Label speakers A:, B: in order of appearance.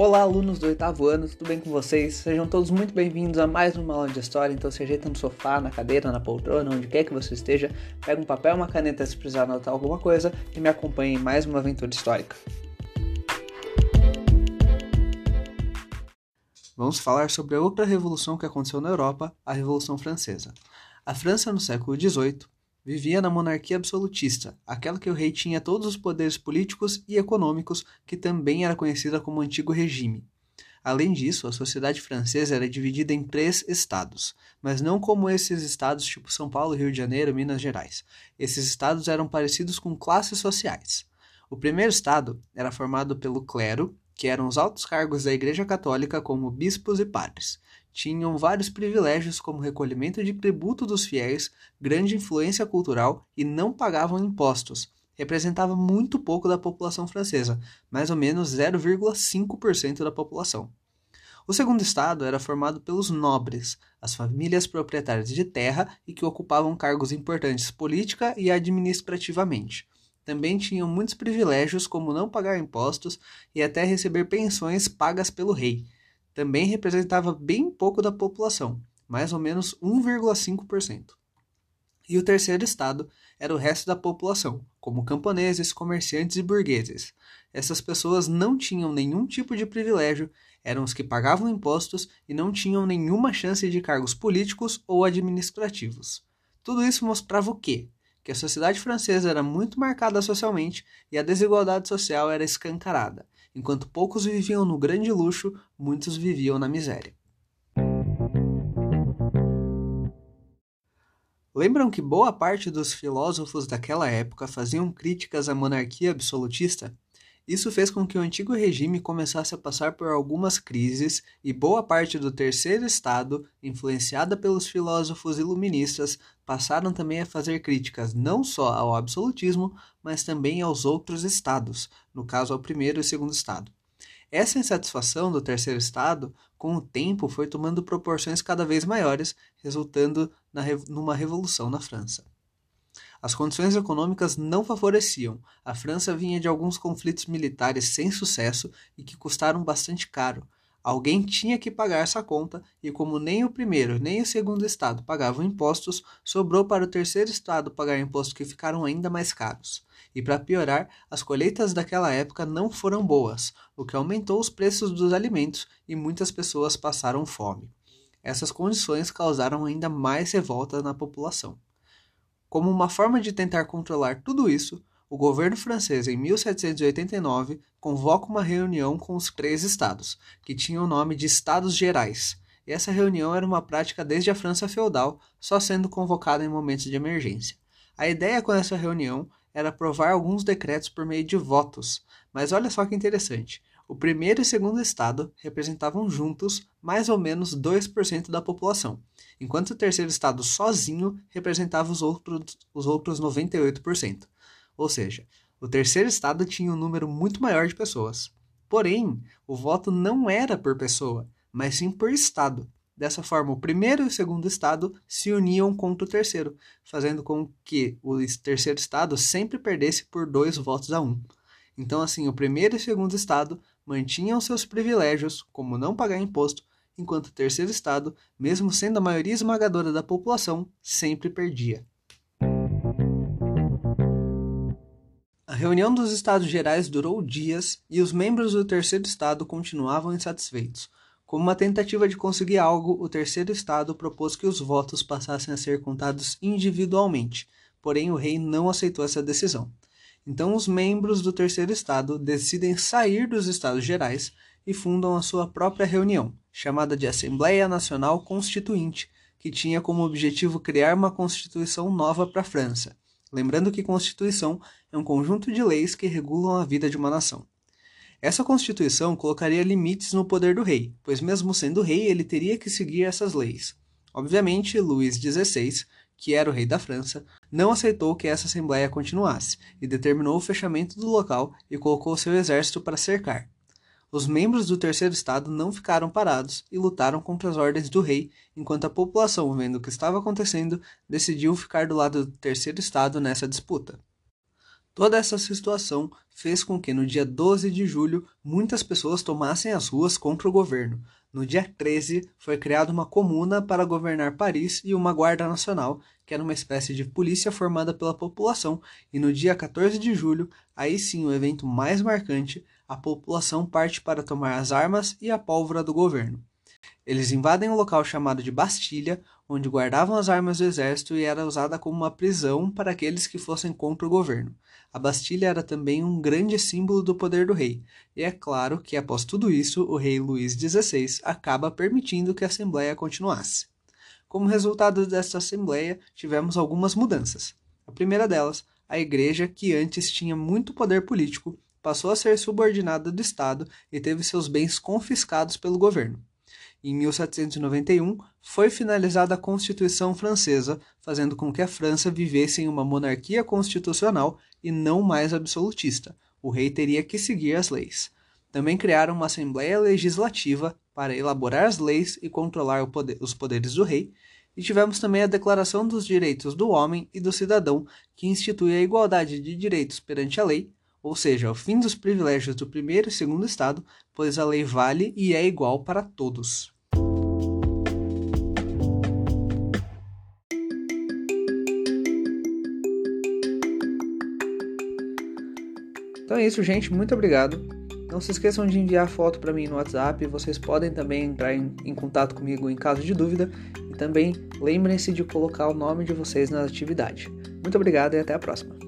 A: Olá, alunos do oitavo ano, tudo bem com vocês? Sejam todos muito bem-vindos a mais uma aula de história. Então, se ajeita no sofá, na cadeira, na poltrona, onde quer que você esteja, pega um papel uma caneta se precisar anotar alguma coisa e me acompanhe em mais uma aventura histórica. Vamos falar sobre a outra revolução que aconteceu na Europa, a Revolução Francesa. A França, no século XVIII, vivia na monarquia absolutista, aquela que o rei tinha todos os poderes políticos e econômicos, que também era conhecida como Antigo Regime. Além disso, a sociedade francesa era dividida em três estados, mas não como esses estados tipo São Paulo, Rio de Janeiro, Minas Gerais. Esses estados eram parecidos com classes sociais. O primeiro estado era formado pelo clero, que eram os altos cargos da Igreja Católica, como bispos e padres tinham vários privilégios como recolhimento de tributo dos fiéis, grande influência cultural e não pagavam impostos. Representava muito pouco da população francesa, mais ou menos 0,5% da população. O segundo estado era formado pelos nobres, as famílias proprietárias de terra e que ocupavam cargos importantes política e administrativamente. Também tinham muitos privilégios, como não pagar impostos e até receber pensões pagas pelo rei também representava bem pouco da população, mais ou menos 1,5%. E o terceiro estado era o resto da população, como camponeses, comerciantes e burgueses. Essas pessoas não tinham nenhum tipo de privilégio, eram os que pagavam impostos e não tinham nenhuma chance de cargos políticos ou administrativos. Tudo isso mostrava o quê? Que a sociedade francesa era muito marcada socialmente e a desigualdade social era escancarada Enquanto poucos viviam no grande luxo, muitos viviam na miséria. Lembram que boa parte dos filósofos daquela época faziam críticas à monarquia absolutista? Isso fez com que o antigo regime começasse a passar por algumas crises e boa parte do terceiro estado, influenciada pelos filósofos iluministas, passaram também a fazer críticas não só ao absolutismo, mas também aos outros estados, no caso ao primeiro e segundo estado. Essa insatisfação do terceiro estado, com o tempo, foi tomando proporções cada vez maiores, resultando numa revolução na França. As condições econômicas não favoreciam. A França vinha de alguns conflitos militares sem sucesso e que custaram bastante caro. Alguém tinha que pagar essa conta, e como nem o primeiro nem o segundo estado pagavam impostos, sobrou para o terceiro estado pagar impostos que ficaram ainda mais caros. E para piorar, as colheitas daquela época não foram boas, o que aumentou os preços dos alimentos e muitas pessoas passaram fome. Essas condições causaram ainda mais revolta na população. Como uma forma de tentar controlar tudo isso, o governo francês, em 1789, convoca uma reunião com os três estados, que tinham o nome de Estados Gerais. E essa reunião era uma prática desde a França feudal, só sendo convocada em momentos de emergência. A ideia com essa reunião era aprovar alguns decretos por meio de votos, mas olha só que interessante. O primeiro e segundo estado representavam juntos mais ou menos 2% da população, enquanto o terceiro estado sozinho representava os outros, os outros 98%. Ou seja, o terceiro estado tinha um número muito maior de pessoas. Porém, o voto não era por pessoa, mas sim por estado. Dessa forma, o primeiro e o segundo estado se uniam contra o terceiro, fazendo com que o terceiro estado sempre perdesse por dois votos a um. Então, assim, o primeiro e o segundo estado mantinham seus privilégios, como não pagar imposto, enquanto o terceiro estado, mesmo sendo a maioria esmagadora da população, sempre perdia. A reunião dos Estados Gerais durou dias e os membros do terceiro estado continuavam insatisfeitos. Como uma tentativa de conseguir algo, o terceiro estado propôs que os votos passassem a ser contados individualmente, porém o rei não aceitou essa decisão. Então, os membros do terceiro estado decidem sair dos Estados Gerais e fundam a sua própria reunião, chamada de Assembleia Nacional Constituinte, que tinha como objetivo criar uma constituição nova para a França. Lembrando que Constituição é um conjunto de leis que regulam a vida de uma nação. Essa Constituição colocaria limites no poder do rei, pois, mesmo sendo rei, ele teria que seguir essas leis. Obviamente, Luís XVI, que era o rei da França, não aceitou que essa assembleia continuasse e determinou o fechamento do local e colocou seu exército para cercar. Os membros do terceiro estado não ficaram parados e lutaram contra as ordens do rei, enquanto a população, vendo o que estava acontecendo, decidiu ficar do lado do terceiro estado nessa disputa. Toda essa situação fez com que no dia 12 de julho muitas pessoas tomassem as ruas contra o governo. No dia 13 foi criada uma comuna para governar Paris e uma guarda nacional, que era uma espécie de polícia formada pela população, e no dia 14 de julho, aí sim o evento mais marcante, a população parte para tomar as armas e a pólvora do governo. Eles invadem um local chamado de Bastilha, onde guardavam as armas do exército e era usada como uma prisão para aqueles que fossem contra o governo. A Bastilha era também um grande símbolo do poder do rei, e é claro que após tudo isso, o rei Luís XVI acaba permitindo que a Assembleia continuasse. Como resultado desta Assembleia, tivemos algumas mudanças. A primeira delas, a Igreja, que antes tinha muito poder político, passou a ser subordinada do Estado e teve seus bens confiscados pelo governo. Em 1791, foi finalizada a Constituição Francesa, fazendo com que a França vivesse em uma monarquia constitucional e não mais absolutista. O rei teria que seguir as leis. Também criaram uma Assembleia Legislativa para elaborar as leis e controlar poder, os poderes do rei, e tivemos também a Declaração dos Direitos do Homem e do Cidadão, que institui a igualdade de direitos perante a lei, ou seja, o fim dos privilégios do primeiro e segundo estado, pois a lei vale e é igual para todos. Então é isso, gente. Muito obrigado. Não se esqueçam de enviar foto para mim no WhatsApp. Vocês podem também entrar em, em, contato comigo em caso de dúvida. E também lembrem-se de colocar o nome de vocês na atividade. Muito obrigado e até a próxima.